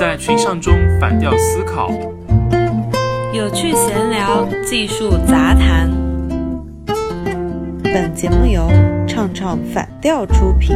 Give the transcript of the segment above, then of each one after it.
在群像中反调思考，有趣闲聊，技术杂谈。本节目由唱唱反调出品。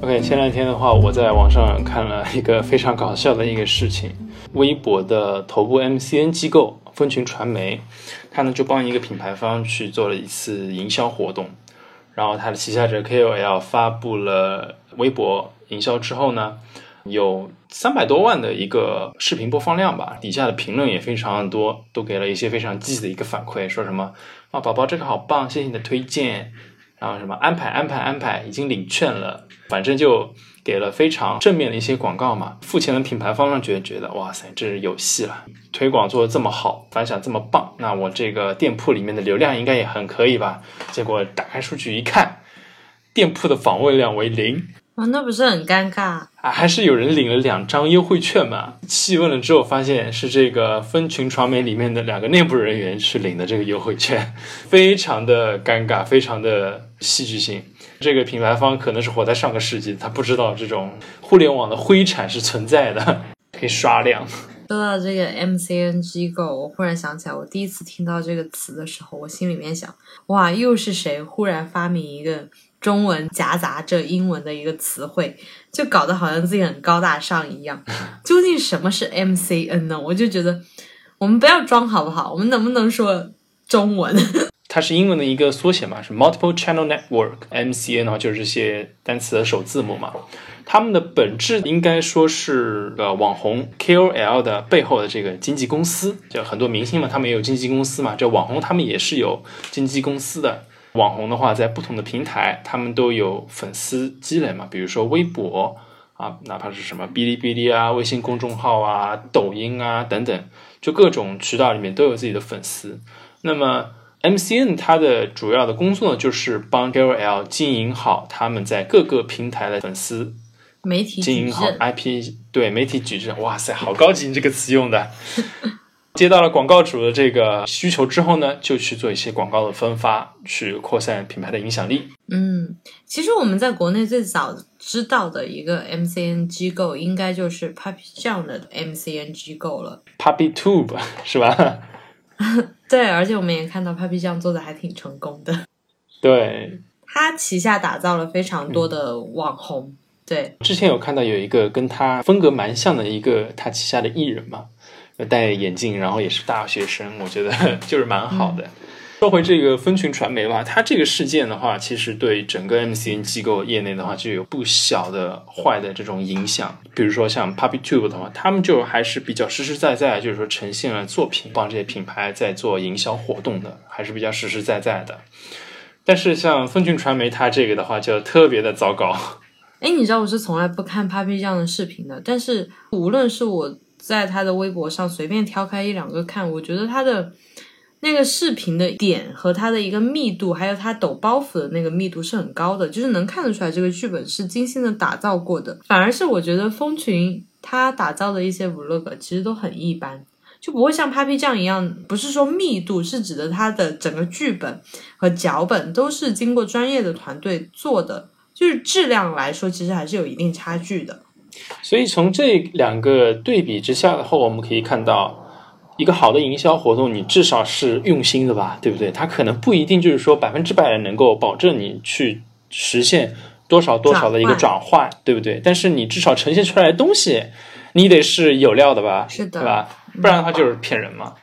OK，前两天的话，我在网上看了一个非常搞笑的一个事情。微博的头部 MCN 机构蜂群传媒，他呢就帮一个品牌方去做了一次营销活动，然后他的旗下者 KOL 发布了微博营销之后呢，有三百多万的一个视频播放量吧，底下的评论也非常多，都给了一些非常积极的一个反馈，说什么啊宝宝这个好棒，谢谢你的推荐。然后什么安排安排安排，已经领券了，反正就给了非常正面的一些广告嘛。付钱的品牌方呢，觉得觉得哇塞，这是有戏了，推广做的这么好，反响这么棒，那我这个店铺里面的流量应该也很可以吧？结果打开数据一看，店铺的访问量为零。啊，那不是很尴尬啊？还是有人领了两张优惠券嘛？细问了之后，发现是这个分群传媒里面的两个内部人员去领的这个优惠券，非常的尴尬，非常的戏剧性。这个品牌方可能是活在上个世纪，他不知道这种互联网的灰产是存在的，可以刷量。说到这个 MCN 机构，我忽然想起来，我第一次听到这个词的时候，我心里面想，哇，又是谁忽然发明一个？中文夹杂着英文的一个词汇，就搞得好像自己很高大上一样。究竟什么是 MCN 呢？我就觉得我们不要装好不好？我们能不能说中文？它是英文的一个缩写嘛，是 Multiple Channel Network，MCN 的话就是这些单词的首字母嘛。他们的本质应该说是呃网红 KOL 的背后的这个经纪公司，就很多明星嘛，他们也有经纪公司嘛。这网红他们也是有经纪公司的。网红的话，在不同的平台，他们都有粉丝积累嘛，比如说微博啊，哪怕是什么哔哩哔哩啊、微信公众号啊、抖音啊等等，就各种渠道里面都有自己的粉丝。那么 MCN 它的主要的工作呢，就是帮 KOL 经营好他们在各个平台的粉丝，媒体经营好 IP，对媒体矩阵。哇塞，好高级，你这个词用的。接到了广告主的这个需求之后呢，就去做一些广告的分发，去扩散品牌的影响力。嗯，其实我们在国内最早知道的一个 MCN 机构，应该就是 Papi 这样的 MCN 机构了。Papi Tube 是吧？对，而且我们也看到 Papi 酱做的还挺成功的。对，他旗下打造了非常多的网红。对，之前有看到有一个跟他风格蛮像的一个他旗下的艺人嘛。戴眼镜，然后也是大学生，我觉得 就是蛮好的。说回这个分群传媒吧，它这个事件的话，其实对整个 MCN 机构业内的话，就有不小的坏的这种影响。比如说像 Puppy Tube 的话，他们就还是比较实实在在，就是说呈现了作品，帮这些品牌在做营销活动的，还是比较实实在在的。但是像分群传媒，它这个的话就特别的糟糕。哎，你知道我是从来不看 Puppy 这样的视频的，但是无论是我。在他的微博上随便挑开一两个看，我觉得他的那个视频的点和它的一个密度，还有它抖包袱的那个密度是很高的，就是能看得出来这个剧本是精心的打造过的。反而是我觉得风群他打造的一些 vlog 其实都很一般，就不会像 Papi 酱一样，不是说密度，是指的他的整个剧本和脚本都是经过专业的团队做的，就是质量来说，其实还是有一定差距的。所以从这两个对比之下的话，我们可以看到，一个好的营销活动，你至少是用心的吧，对不对？它可能不一定就是说百分之百能够保证你去实现多少多少的一个转换，对不对？但是你至少呈现出来的东西，你得是有料的吧？是的，对吧？不然的话就是骗人嘛。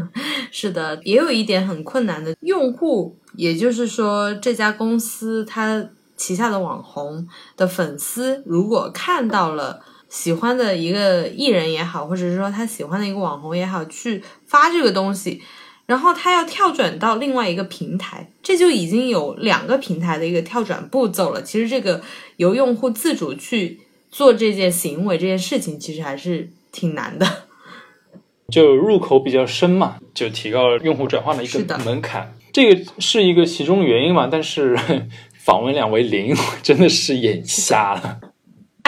是的，也有一点很困难的用户，也就是说这家公司它。旗下的网红的粉丝，如果看到了喜欢的一个艺人也好，或者是说他喜欢的一个网红也好，去发这个东西，然后他要跳转到另外一个平台，这就已经有两个平台的一个跳转步骤了。其实这个由用户自主去做这件行为、这件事情，其实还是挺难的。就入口比较深嘛，就提高了用户转化的一个门槛，这个是一个其中原因嘛，但是。访问量为零，真的是眼瞎了。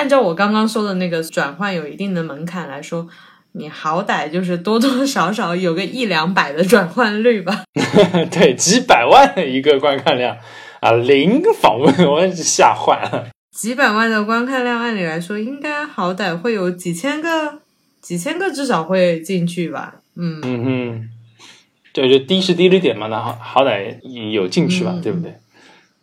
按照我刚刚说的那个转换有一定的门槛来说，你好歹就是多多少少有个一两百的转换率吧。对，几百万的一个观看量啊，零访问，我吓坏了。几百万的观看量，按理来说应该好歹会有几千个，几千个至少会进去吧。嗯嗯哼，对，就低是低了点嘛，那好好歹有进去吧，嗯对不对？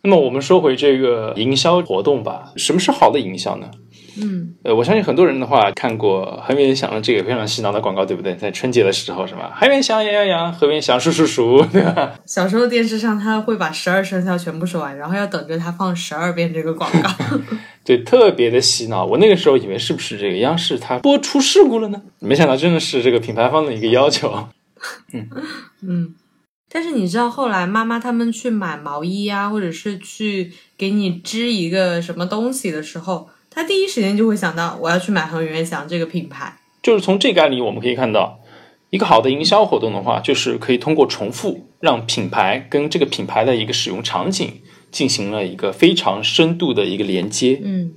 那么我们说回这个营销活动吧，什么是好的营销呢？嗯呃，我相信很多人的话看过恒源祥的这个非常洗脑的广告，对不对？在春节的时候是吧？恒源祥羊羊羊，恒源祥叔叔叔，对吧？小时候电视上他会把十二生肖全部说完，然后要等着他放十二遍这个广告。对，特别的洗脑。我那个时候以为是不是这个央视它播出事故了呢？没想到真的是这个品牌方的一个要求。嗯，但是你知道后来妈妈他们去买毛衣呀、或者是去给你织一个什么东西的时候，他第一时间就会想到我要去买恒源祥这个品牌。就是从这个案例我们可以看到，一个好的营销活动的话，就是可以通过重复，让品牌跟这个品牌的一个使用场景进行了一个非常深度的一个连接，嗯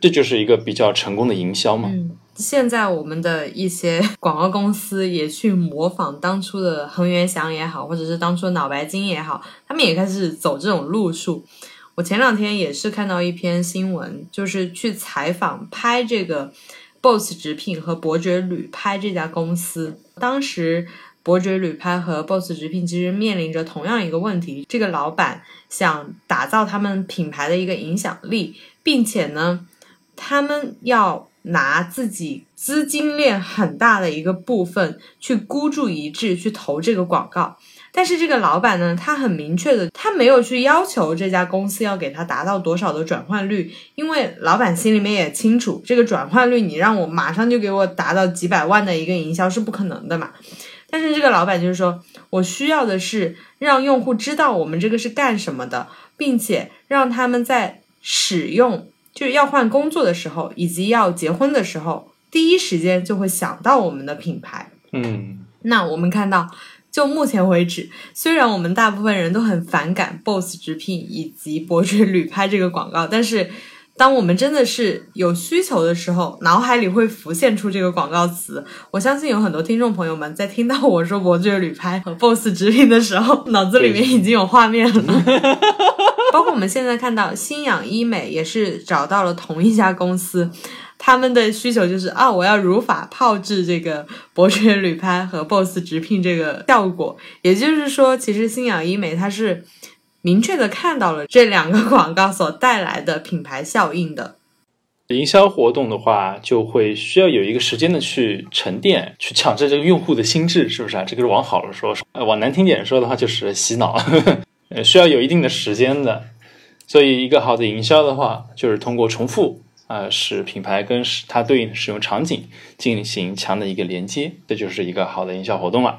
这就是一个比较成功的营销嘛。嗯，现在我们的一些广告公司也去模仿当初的恒源祥也好，或者是当初的脑白金也好，他们也开始走这种路数。我前两天也是看到一篇新闻，就是去采访拍这个 BOSS 直聘和伯爵旅拍这家公司。当时伯爵旅拍和 BOSS 直聘其实面临着同样一个问题，这个老板想打造他们品牌的一个影响力，并且呢，他们要拿自己资金链很大的一个部分去孤注一掷去投这个广告。但是这个老板呢，他很明确的，他没有去要求这家公司要给他达到多少的转换率，因为老板心里面也清楚，这个转换率你让我马上就给我达到几百万的一个营销是不可能的嘛。但是这个老板就是说，我需要的是让用户知道我们这个是干什么的，并且让他们在使用就是要换工作的时候，以及要结婚的时候，第一时间就会想到我们的品牌。嗯，那我们看到，就目前为止，虽然我们大部分人都很反感 BOSS 直聘以及伯爵旅拍这个广告，但是当我们真的是有需求的时候，脑海里会浮现出这个广告词。我相信有很多听众朋友们在听到我说伯爵旅拍和 BOSS 直聘的时候，脑子里面已经有画面了。包括我们现在看到新氧医美也是找到了同一家公司，他们的需求就是啊，我要如法炮制这个伯爵旅拍和 BOSS 直聘这个效果。也就是说，其实新氧医美它是明确的看到了这两个广告所带来的品牌效应的。营销活动的话，就会需要有一个时间的去沉淀，去抢占这个用户的心智，是不是啊？这个是往好了说，呃往难听点说的话就是洗脑，呃，需要有一定的时间的。所以，一个好的营销的话，就是通过重复、呃使品牌跟使它对应的使用场景进行强的一个连接，这就是一个好的营销活动了。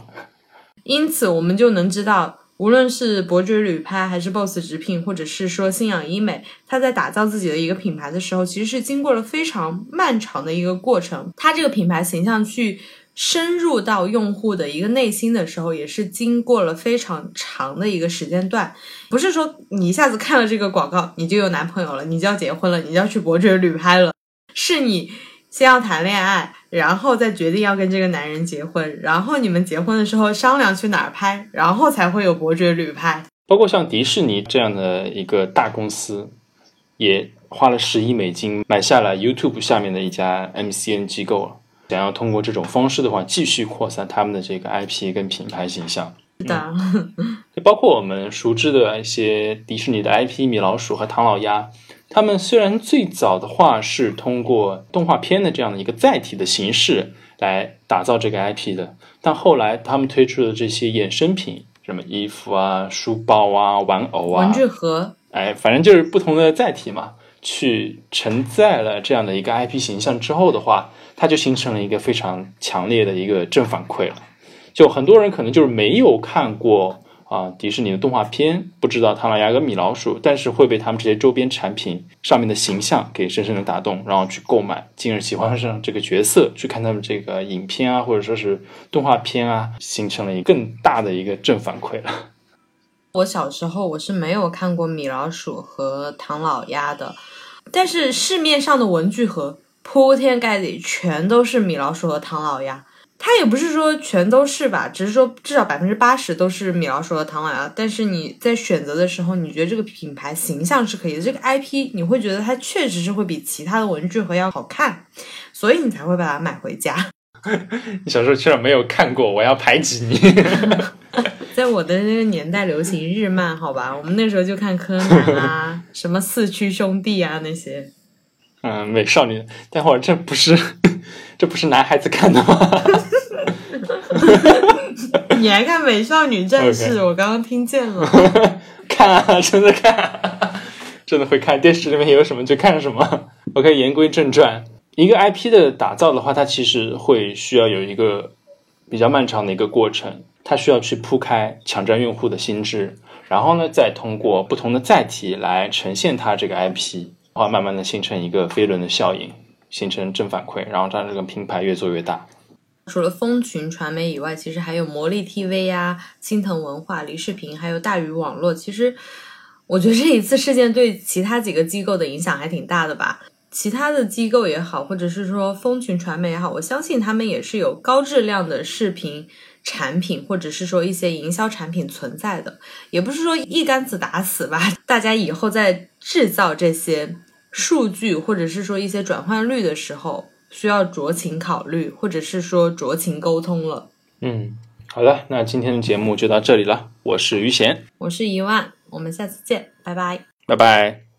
因此，我们就能知道，无论是伯爵旅拍，还是 BOSS 直聘，或者是说信仰医美，它在打造自己的一个品牌的时候，其实是经过了非常漫长的一个过程。它这个品牌形象去深入到用户的一个内心的时候，也是经过了非常长的一个时间段。不是说你一下子看了这个广告，你就有男朋友了，你就要结婚了，你就要去伯爵旅拍了，是你先要谈恋爱，然后再决定要跟这个男人结婚，然后你们结婚的时候商量去哪儿拍，然后才会有伯爵旅拍。包括像迪士尼这样的一个大公司，也花了十亿美金买下了 YouTube 下面的一家 MCN 机构了，想要通过这种方式的话，继续扩散他们的这个 IP 跟品牌形象。是的，就包括我们熟知的一些迪士尼的 IP 米老鼠和唐老鸭，他们虽然最早的话是通过动画片的这样的一个载体的形式来打造这个 IP 的，但后来他们推出的这些衍生品，什么衣服啊、书包啊、玩偶啊、文具盒，哎，反正就是不同的载体嘛，去承载了这样的一个 IP 形象之后的话，它就形成了一个非常强烈的一个正反馈了。就很多人可能就是没有看过啊迪士尼的动画片，不知道唐老鸭跟米老鼠，但是会被他们这些周边产品上面的形象给深深的打动，然后去购买，进而喜欢上这个角色，去看他们这个影片啊，或者说是动画片啊，形成了一个更大的一个正反馈了。我小时候我是没有看过米老鼠和唐老鸭的，但是市面上的文具盒铺天盖地全都是米老鼠和唐老鸭。它也不是说全都是吧，只是说至少百分之八十都是米老鼠和唐老鸭。但是你在选择的时候，你觉得这个品牌形象是可以的，这个 IP 你会觉得它确实是会比其他的文具盒要好看，所以你才会把它买回家。你小时候居然没有看过，我要排挤你。在我的那个年代流行日漫，好吧，我们那时候就看柯南啊，什么四驱兄弟啊那些。嗯，美少女，待会儿这不是 这不是男孩子看的吗？你还看《美少女战士》？我刚刚听见了。看啊，真的看，真的会看。电视里面有什么就看什么。OK，言归正传，一个 IP 的打造的话，它其实会需要有一个比较漫长的一个过程，它需要去铺开，抢占用户的心智，然后呢，再通过不同的载体来呈现它这个 IP。然后慢慢的形成一个飞轮的效应，形成正反馈，然后让这个品牌越做越大。除了蜂群传媒以外，其实还有魔力 TV 呀、青藤文化、梨视频，还有大鱼网络。其实我觉得这一次事件对其他几个机构的影响还挺大的吧。其他的机构也好，或者是说蜂群传媒也好，我相信他们也是有高质量的视频。产品或者是说一些营销产品存在的，也不是说一竿子打死吧。大家以后在制造这些数据或者是说一些转换率的时候，需要酌情考虑，或者是说酌情沟通了。嗯，好的，那今天的节目就到这里了。我是于贤，我是一万，我们下次见，拜拜，拜拜。